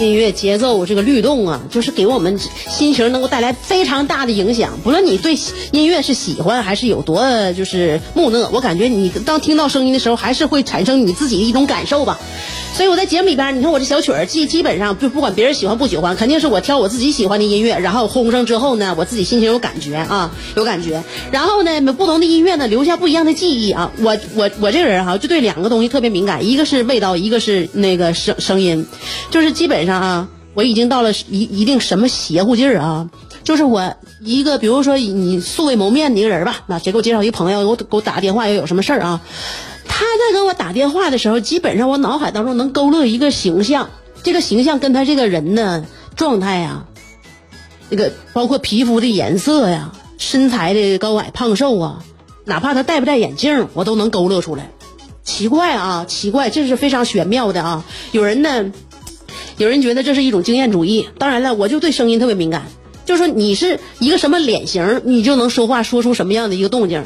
音乐节奏这个律动啊，就是给我们心情能够带来非常大的影响。不论你对音乐是喜欢还是有多就是木讷，我感觉你当听到声音的时候，还是会产生你自己的一种感受吧。所以我在节目里边，你看我这小曲儿，基基本上就不管别人喜欢不喜欢，肯定是我挑我自己喜欢的音乐，然后轰上之后呢，我自己心情有感觉啊，有感觉。然后呢，不同的音乐呢，留下不一样的记忆啊。我我我这个人哈，就对两个东西特别敏感，一个是味道，一个是那个声声音，就是基本上啊，我已经到了一一定什么邪乎劲儿啊，就是我一个比如说你素未谋面的一个人吧，那谁给我介绍一朋友，给我给我打个电话，要有什么事儿啊？他在跟我打电话的时候，基本上我脑海当中能勾勒一个形象，这个形象跟他这个人呢状态呀，这个包括皮肤的颜色呀、身材的高矮胖瘦啊，哪怕他戴不戴眼镜，我都能勾勒出来。奇怪啊，奇怪，这是非常玄妙的啊！有人呢，有人觉得这是一种经验主义。当然了，我就对声音特别敏感，就是说你是一个什么脸型，你就能说话说出什么样的一个动静。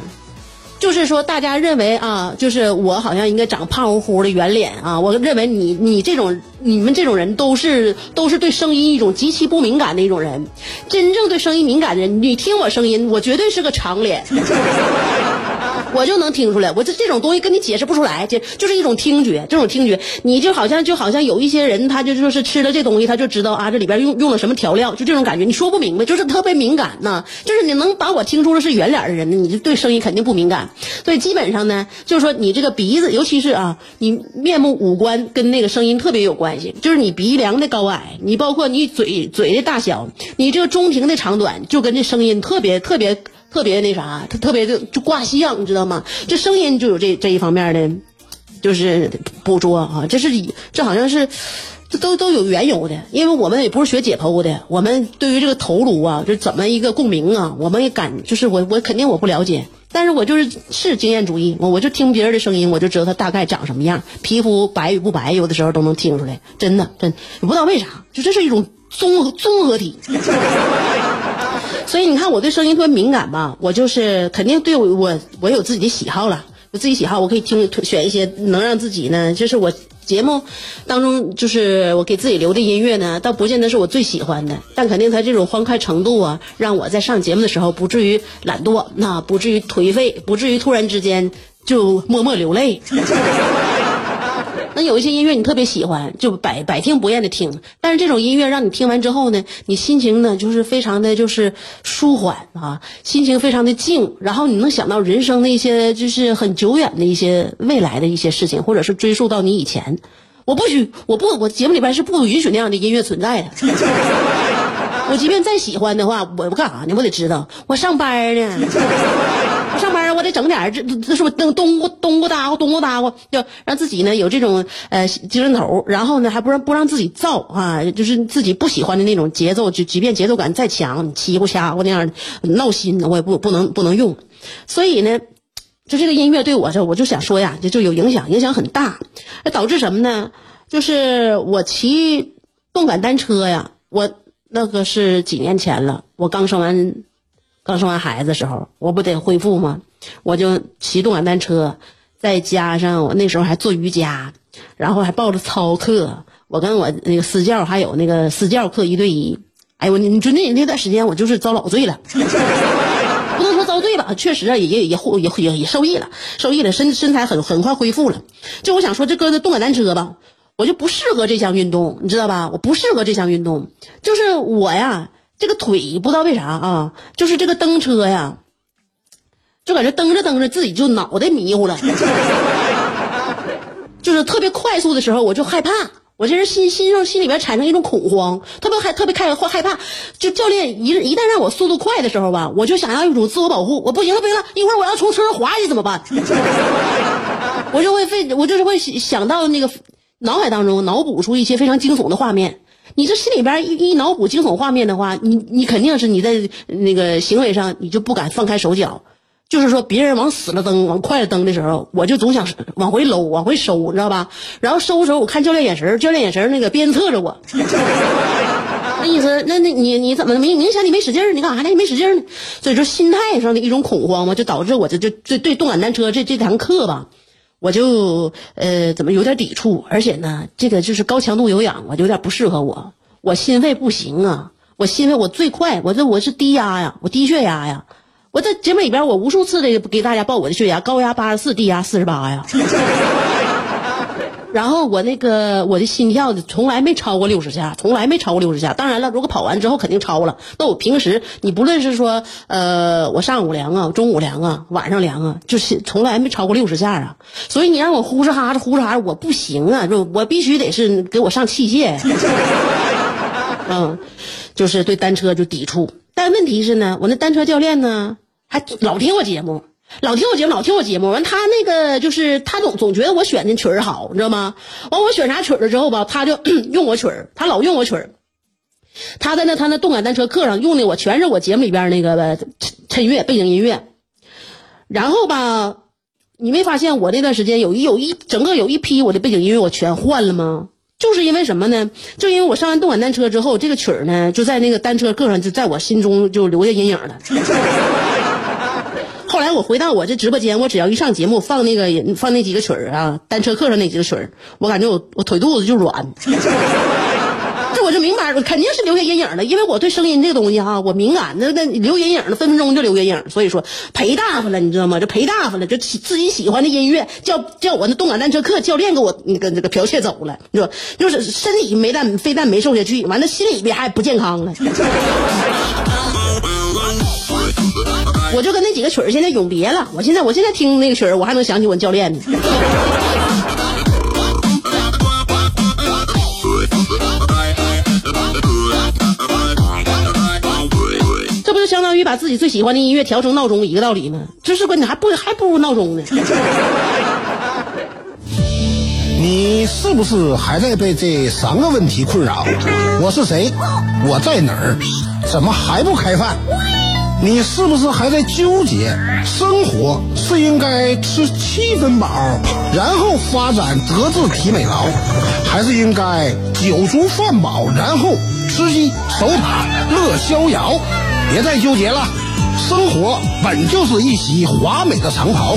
就是说，大家认为啊，就是我好像应该长胖乎乎的圆脸啊。我认为你你这种你们这种人都是都是对声音一种极其不敏感的一种人。真正对声音敏感的人，你听我声音，我绝对是个长脸。我就能听出来，我这这种东西跟你解释不出来，就就是一种听觉，这种听觉，你就好像就好像有一些人，他就就是吃了这东西，他就知道啊，这里边用用了什么调料，就这种感觉，你说不明白，就是特别敏感呐，就是你能把我听出来是圆脸的人，你就对声音肯定不敏感，所以基本上呢，就是说你这个鼻子，尤其是啊，你面目五官跟那个声音特别有关系，就是你鼻梁的高矮，你包括你嘴嘴的大小，你这个中庭的长短，就跟这声音特别特别。特别那啥，他特别就就挂相，你知道吗？这声音就有这这一方面的，就是捕捉啊，这是这好像是，这都都有缘由的。因为我们也不是学解剖的，我们对于这个头颅啊，就怎么一个共鸣啊，我们也感就是我我肯定我不了解，但是我就是是经验主义，我我就听别人的声音，我就知道他大概长什么样，皮肤白与不白，有的时候都能听出来，真的真也不知道为啥，就这是一种综合综合体。所以你看，我对声音特别敏感吧？我就是肯定对我我我有自己的喜好了，有自己喜好，我可以听选一些能让自己呢，就是我节目当中就是我给自己留的音乐呢，倒不见得是我最喜欢的，但肯定它这种欢快程度啊，让我在上节目的时候不至于懒惰，那不至于颓废，不至于突然之间就默默流泪。那有一些音乐你特别喜欢，就百百听不厌的听。但是这种音乐让你听完之后呢，你心情呢就是非常的就是舒缓啊，心情非常的静，然后你能想到人生的一些就是很久远的一些未来的一些事情，或者是追溯到你以前。我不许，我不，我节目里边是不允许那样的音乐存在的。我即便再喜欢的话，我我干啥呢？我得知道，我上班呢。上班我得整点这这是不东东咕东咕哒咕东咕哒咕，就让自己呢有这种呃精神头，然后呢还不让不让自己燥啊，就是自己不喜欢的那种节奏，就即便节奏感再强，你欺负瞎乎那样闹心，我也不不能不能用。所以呢，就这个音乐对我这，我就想说呀，就就有影响，影响很大，那导致什么呢？就是我骑动感单车呀，我那个是几年前了，我刚生完。刚生完孩子时候，我不得恢复吗？我就骑动感单车，再加上我那时候还做瑜伽，然后还报了操课。我跟我那个私教还有那个私教课一对一。哎呦，你你就那那段时间我就是遭老罪了，不能说遭罪吧，确实啊，也也也也也也受益了，受益了，身身材很很快恢复了。就我想说，这个动感单车吧，我就不适合这项运动，你知道吧？我不适合这项运动，就是我呀。这个腿不知道为啥啊，就是这个蹬车呀，就感觉蹬着蹬着自己就脑袋迷糊了，就是特别快速的时候我就害怕，我这人心心上心里边产生一种恐慌，特别害特别开或害怕，就教练一一旦让我速度快的时候吧，我就想要一种自我保护，我不行了不行了，一会儿我要从车上滑下去怎么办？我就会费我就是会想到那个脑海当中脑补出一些非常惊悚的画面。你这心里边一一脑补惊悚画面的话，你你肯定是你在那个行为上你就不敢放开手脚。就是说，别人往死了蹬，往快了蹬的时候，我就总想往回搂，往回收，你知道吧？然后收的时候，我看教练眼神，教练眼神那个鞭策着我，那意思，那那你你怎么明明显你没使劲儿，你干啥呢？你没使劲儿呢？所以说，心态上的一种恐慌嘛，就导致我这就对对动感单车这这堂课吧。我就呃怎么有点抵触，而且呢，这个就是高强度有氧，我有点不适合我。我心肺不行啊，我心肺我最快，我这我是低压呀，我低血压呀。我在节目里边我无数次的给大家报我的血压，高压八十四，低压四十八呀。然后我那个我的心跳从来没超过六十下，从来没超过六十下。当然了，如果跑完之后肯定超了。那我平时你不论是说呃我上午量啊，中午量啊，晚上量啊，就是从来没超过六十下啊。所以你让我呼哧哈哧呼哧哈哧，我不行啊，就我必须得是给我上器械。嗯，就是对单车就抵触。但问题是呢，我那单车教练呢还老听我节目。老听我节目，老听我节目。完，他那个就是他总总觉得我选的曲儿好，你知道吗？完，我选啥曲儿了之后吧，他就 用我曲儿，他老用我曲儿。他在那他那动感单车课上用的我全是我节目里边那个衬乐背景音乐。然后吧，你没发现我那段时间有一有一整个有一批我的背景音乐我全换了吗？就是因为什么呢？就因为我上完动感单车之后，这个曲儿呢就在那个单车课上就在我心中就留下阴影了。我回到我这直播间，我只要一上节目放那个放那几个曲儿啊，单车课上那几个曲儿，我感觉我我腿肚子就软。这我就明白，肯定是留下阴影了，因为我对声音这个东西哈，我敏感，那那留阴影了，分分钟就留阴影。所以说赔大发了，你知道吗？就赔大发了，就自己喜欢的音乐叫叫我那动感单车课教练给我那个那个剽窃走了，你说就是身体没但非但没瘦下去，完了心里边还不健康了。我就跟那几个曲儿现在永别了。我现在我现在听那个曲儿，我还能想起我教练呢。这不就相当于把自己最喜欢的音乐调成闹钟一个道理吗？这是关键，还不还不如闹钟呢。你是不是还在被这三个问题困扰？我是谁？我在哪儿？怎么还不开饭？你是不是还在纠结，生活是应该吃七分饱，然后发展德智体美劳，还是应该酒足饭饱，然后吃鸡守塔乐逍遥？别再纠结了，生活本就是一袭华美的长袍，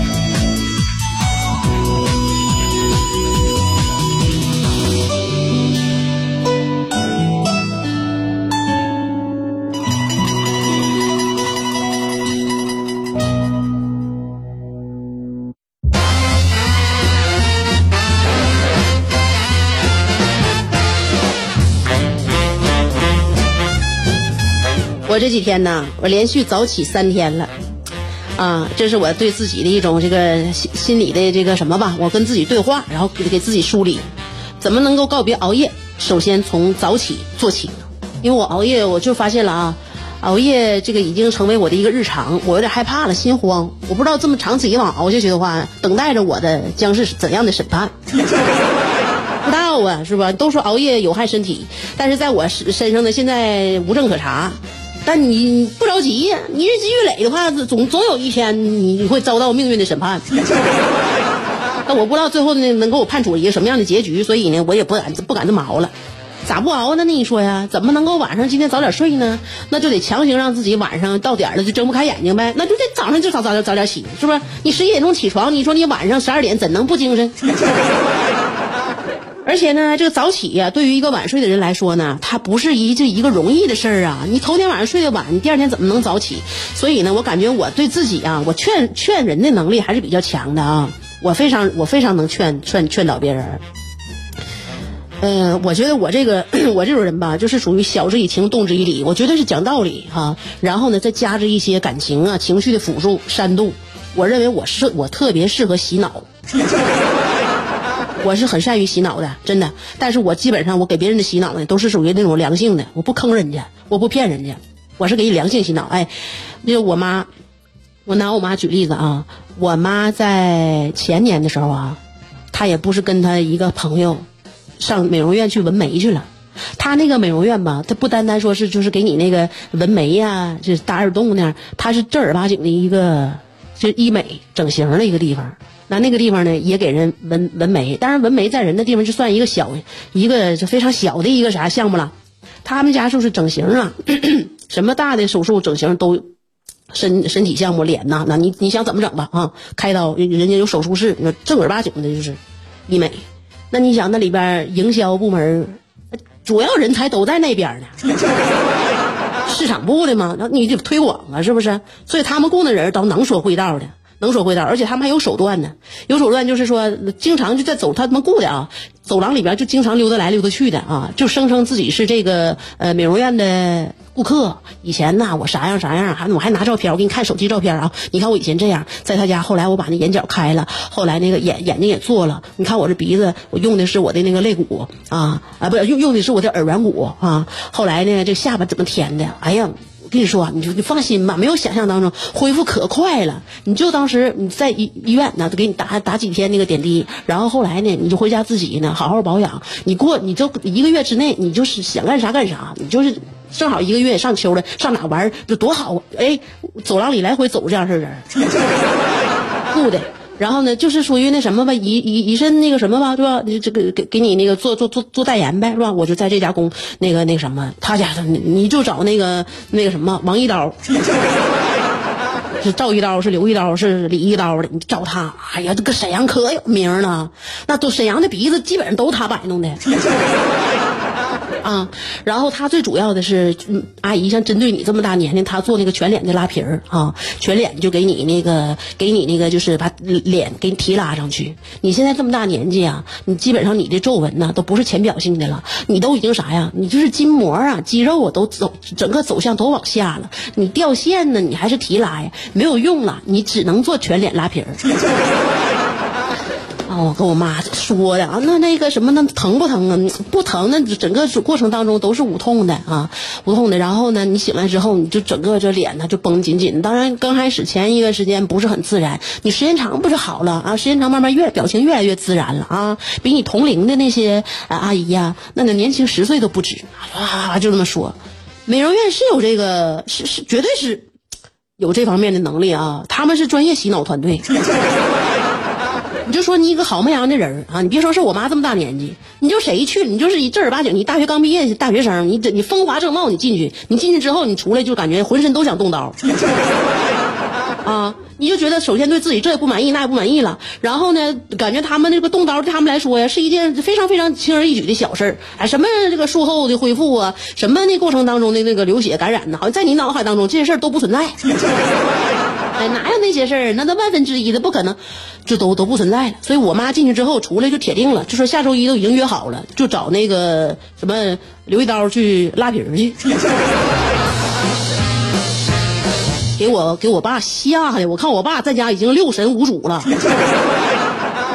我这几天呢，我连续早起三天了，啊，这是我对自己的一种这个心心理的这个什么吧，我跟自己对话，然后给给自己梳理，怎么能够告别熬夜？首先从早起做起，因为我熬夜，我就发现了啊，熬夜这个已经成为我的一个日常，我有点害怕了，心慌，我不知道这么长此以往熬下去的话，等待着我的将是怎样的审判？不知道啊，是吧？都说熬夜有害身体，但是在我身身上呢，现在无证可查。但你不着急呀，你日积月累的话，总总有一天你会遭到命运的审判。但我不知道最后呢能给我判处一个什么样的结局，所以呢我也不敢不敢这么熬了。咋不熬呢？那你说呀，怎么能够晚上今天早点睡呢？那就得强行让自己晚上到点了就睁不开眼睛呗。那就得早上就早早点早点起，是不是？你十一点钟起床，你说你晚上十二点怎能不精神？而且呢，这个早起呀、对于一个晚睡的人来说呢，它不是一这一个容易的事儿啊。你头天晚上睡得晚，你第二天怎么能早起？所以呢，我感觉我对自己啊，我劝劝人的能力还是比较强的啊。我非常我非常能劝劝劝导别人。嗯、我觉得我这个 我这种人吧，就是属于晓之以情，动之以理，我绝对是讲道理哈、然后呢，再加之一些感情啊、情绪的辅助煽动，我认为我是我特别适合洗脑。我是很善于洗脑的，真的。但是我基本上我给别人的洗脑呢，都是属于那种良性的，我不坑人家，我不骗人家，我是给你良性洗脑。哎，那个我妈，我拿我妈举例子啊，我妈在前年的时候啊，她也不是跟她一个朋友上美容院去纹眉去了。她那个美容院吧，它不单单说是就是给你那个纹眉呀、就是打耳洞那样，它是正儿八经的一个就是医美整形的一个地方。那那个地方呢，也给人纹纹眉，当然纹眉在人的地方就算一个小一个就非常小的一个啥项目了。他们家就是整形啊，什么大的手术整形都身身体项目脸呐，那你你想怎么整吧啊？开刀人家有手术室，正儿八经的就是医美。那你想那里边营销部门主要人才都在那边呢。市场部的嘛，那你得推广啊，是不是？所以他们雇的人都能说会道的，能说会道，而且他们还有手段呢。有手段就是说，经常就在走他们雇的啊，走廊里边就经常溜达来溜达去的啊，就声称自己是这个呃美容院的顾客。以前呐，我啥样啥样，还我还拿照片，我给你看手机照片啊。你看我以前这样，在他家，后来我把那眼角开了，后来那个眼眼睛也做了。你看我这鼻子，我用的是我的那个肋骨啊啊，不是用用的是我的耳软骨啊。后来呢，这下巴怎么填的？哎呀。跟你说，你就你放心吧，没有想象当中恢复可快了。你就当时你在医医院呢，都给你打打几天那个点滴，然后后来呢，你就回家自己呢好好保养。你过你就一个月之内，你就是想干啥干啥，你就是正好一个月上秋了，上哪玩就多好！哎，走廊里来回走这样式儿人，雇的。然后呢，就是属于那什么吧，以以以身那个什么吧，对吧？你这个给给你那个做做做做代言呗，是吧？我就在这家公那个那个什么，他家的你就找那个那个什么王一刀，是赵一刀，是刘一刀，是李一刀的，你找他。哎呀，这个沈阳可有名了，那都沈阳的鼻子基本上都他摆弄的。啊，然后他最主要的是，嗯，阿姨像针对你这么大年龄，他做那个全脸的拉皮儿啊，全脸就给你那个，给你那个就是把脸给你提拉上去。你现在这么大年纪啊，你基本上你的皱纹呢都不是浅表性的了，你都已经啥呀？你就是筋膜啊、肌肉啊都走整个走向都往下了，你掉线呢，你还是提拉呀，没有用了，你只能做全脸拉皮儿。啊，我跟我妈说的啊，那那个什么，那疼不疼啊？不疼，那整个过程当中都是无痛的啊，无痛的。然后呢，你醒来之后，你就整个这脸呢就绷紧紧。当然，刚开始前一段时间不是很自然，你时间长不是好了啊？时间长慢慢越表情越来越自然了啊，比你同龄的那些啊阿姨呀、那那年轻十岁都不止啊，就这么说。美容院是有这个，是是绝对是有这方面的能力啊，他们是专业洗脑团队。你就说你一个好模样的人啊，你别说是我妈这么大年纪，你就谁去，你就是一正儿八经，你大学刚毕业大学生，你你风华正茂，你进去，你进去之后，你出来就感觉浑身都想动刀，啊，你就觉得首先对自己这也不满意，那也不满意了，然后呢，感觉他们那个动刀对他们来说呀，是一件非常非常轻而易举的小事儿，哎，什么这个术后的恢复啊，什么那过程当中的那个流血感染呢，好像在你脑海当中这些事儿都不存在。哪有那些事儿？那都万分之一的不可能，就都都不存在了。所以我妈进去之后出来就铁定了，就说下周一都已经约好了，就找那个什么刘一刀去拉皮儿去。给我给我爸吓的，我看我爸在家已经六神无主了，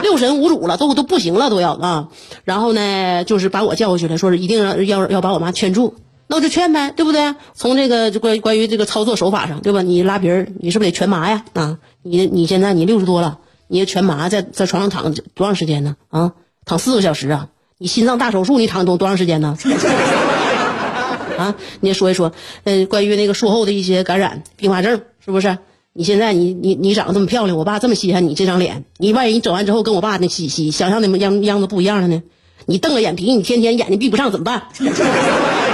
六神无主了，都都不行了，都要啊。然后呢，就是把我叫过去了，说是一定要要要把我妈劝住。那我就劝呗，对不对？从这个就关关于这个操作手法上，对吧？你拉皮儿，你是不是得全麻呀？啊，你你现在你六十多了，你全麻在在床上躺多长时间呢？啊，躺四个小时啊？你心脏大手术你躺多多长时间呢？啊，你也说一说，呃，关于那个术后的一些感染并发症，是不是？你现在你你你长得这么漂亮，我爸这么稀罕你这张脸，你万一你整完之后跟我爸那喜喜想象的样样子不一样了呢？你瞪个眼皮，你天天眼睛闭不上怎么办？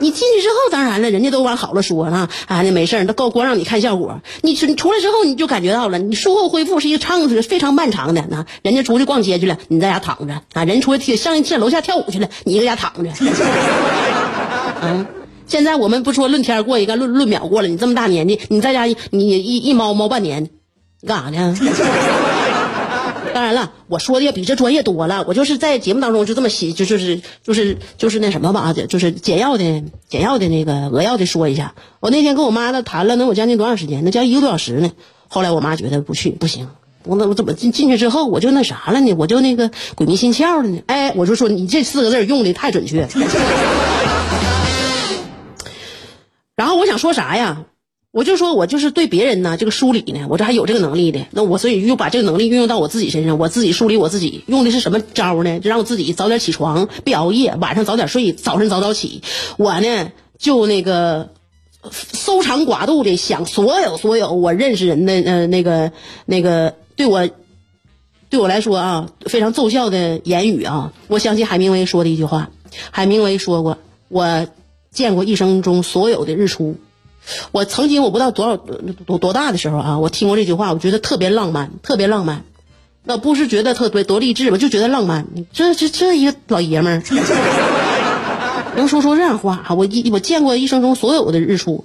你进去之后，当然了，人家都往好了说啊，啊，那没事儿，那够光让你看效果。你出出来之后，你就感觉到了，你术后恢复是一个长非常漫长的。那人家出去逛街去了，你在家躺着啊；人出去上上楼下跳舞去了，你搁家躺着。啊，现在我们不说论天过一个，论论秒过了。你这么大年纪，你在家你一一猫猫半年，你干啥呢？当然了，我说的要比这专业多了。我就是在节目当中就这么写，就就是就是就是那什么吧，就是简要的简要的那个扼要的说一下。我那天跟我妈那谈了能有将近多长时间？那将近一个多小时呢。后来我妈觉得不去不行，我我怎么进进去之后我就那啥了呢？我就那个鬼迷心窍了呢？哎，我就说你这四个字用的太准确。然后我想说啥呀？我就说，我就是对别人呢，这个梳理呢，我这还有这个能力的。那我所以又把这个能力运用到我自己身上，我自己梳理我自己，用的是什么招呢？就让我自己早点起床，别熬夜，晚上早点睡，早晨早早起。我呢，就那个搜肠刮肚的想所有所有我认识人的呃那个那个对我对我来说啊非常奏效的言语啊。我想起海明威说的一句话，海明威说过：“我见过一生中所有的日出。”我曾经我不知道多少多多大的时候啊，我听过这句话，我觉得特别浪漫，特别浪漫。那不是觉得特别多励志吧，就觉得浪漫。这这这一个老爷们儿能说出这样话我一我见过一生中所有的日出。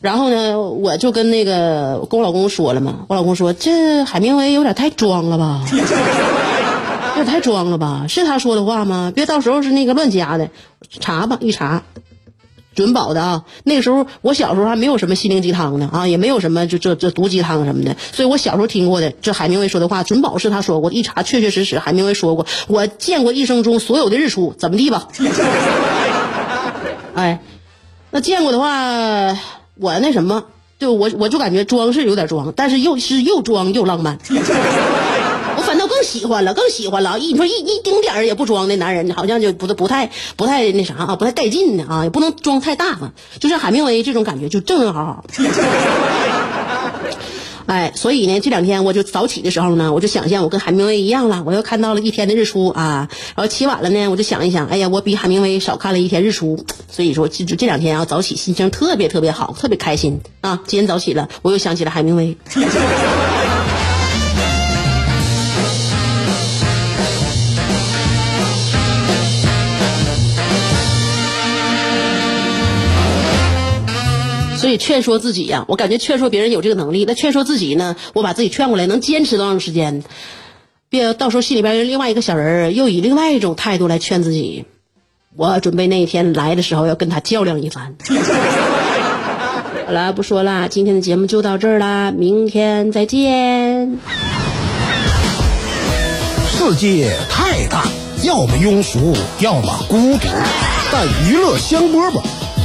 然后呢，我就跟那个跟我老公说了嘛，我老公说这海明威有点太装了吧，有点太装了吧？是他说的话吗？别到时候是那个乱加的。查吧，一查。准保的啊！那个时候我小时候还没有什么心灵鸡汤呢啊，也没有什么就这这毒鸡汤什么的，所以我小时候听过的这海明威说的话，准保是他说过。一查，确确实实海明威说过，我见过一生中所有的日出，怎么地吧？哎，那见过的话，我那什么，就我我就感觉装是有点装，但是又是又装又浪漫。更喜欢了，更喜欢了。一你说一一丁点儿也不装的男人，好像就不不太不太那啥啊，不太带劲的啊，也不能装太大方。就像海明威这种感觉，就正正好好。哎，所以呢，这两天我就早起的时候呢，我就想象我跟海明威一样了，我又看到了一天的日出啊。然后起晚了呢，我就想一想，哎呀，我比海明威少看了一天日出。所以说，就这两天啊，早起心情特别特别好，特别开心啊。今天早起了，我又想起了海明威。所以劝说自己呀，我感觉劝说别人有这个能力，那劝说自己呢，我把自己劝过来，能坚持多长时间？别到时候心里边另外一个小人又以另外一种态度来劝自己。我准备那一天来的时候要跟他较量一番。好了，不说了，今天的节目就到这儿啦，明天再见。世界太大，要么庸俗，要么孤独，但娱乐香饽饽。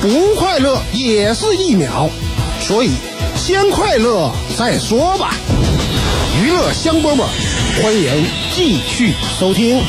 不快乐也是一秒，所以先快乐再说吧。娱乐香饽饽，欢迎继续收听。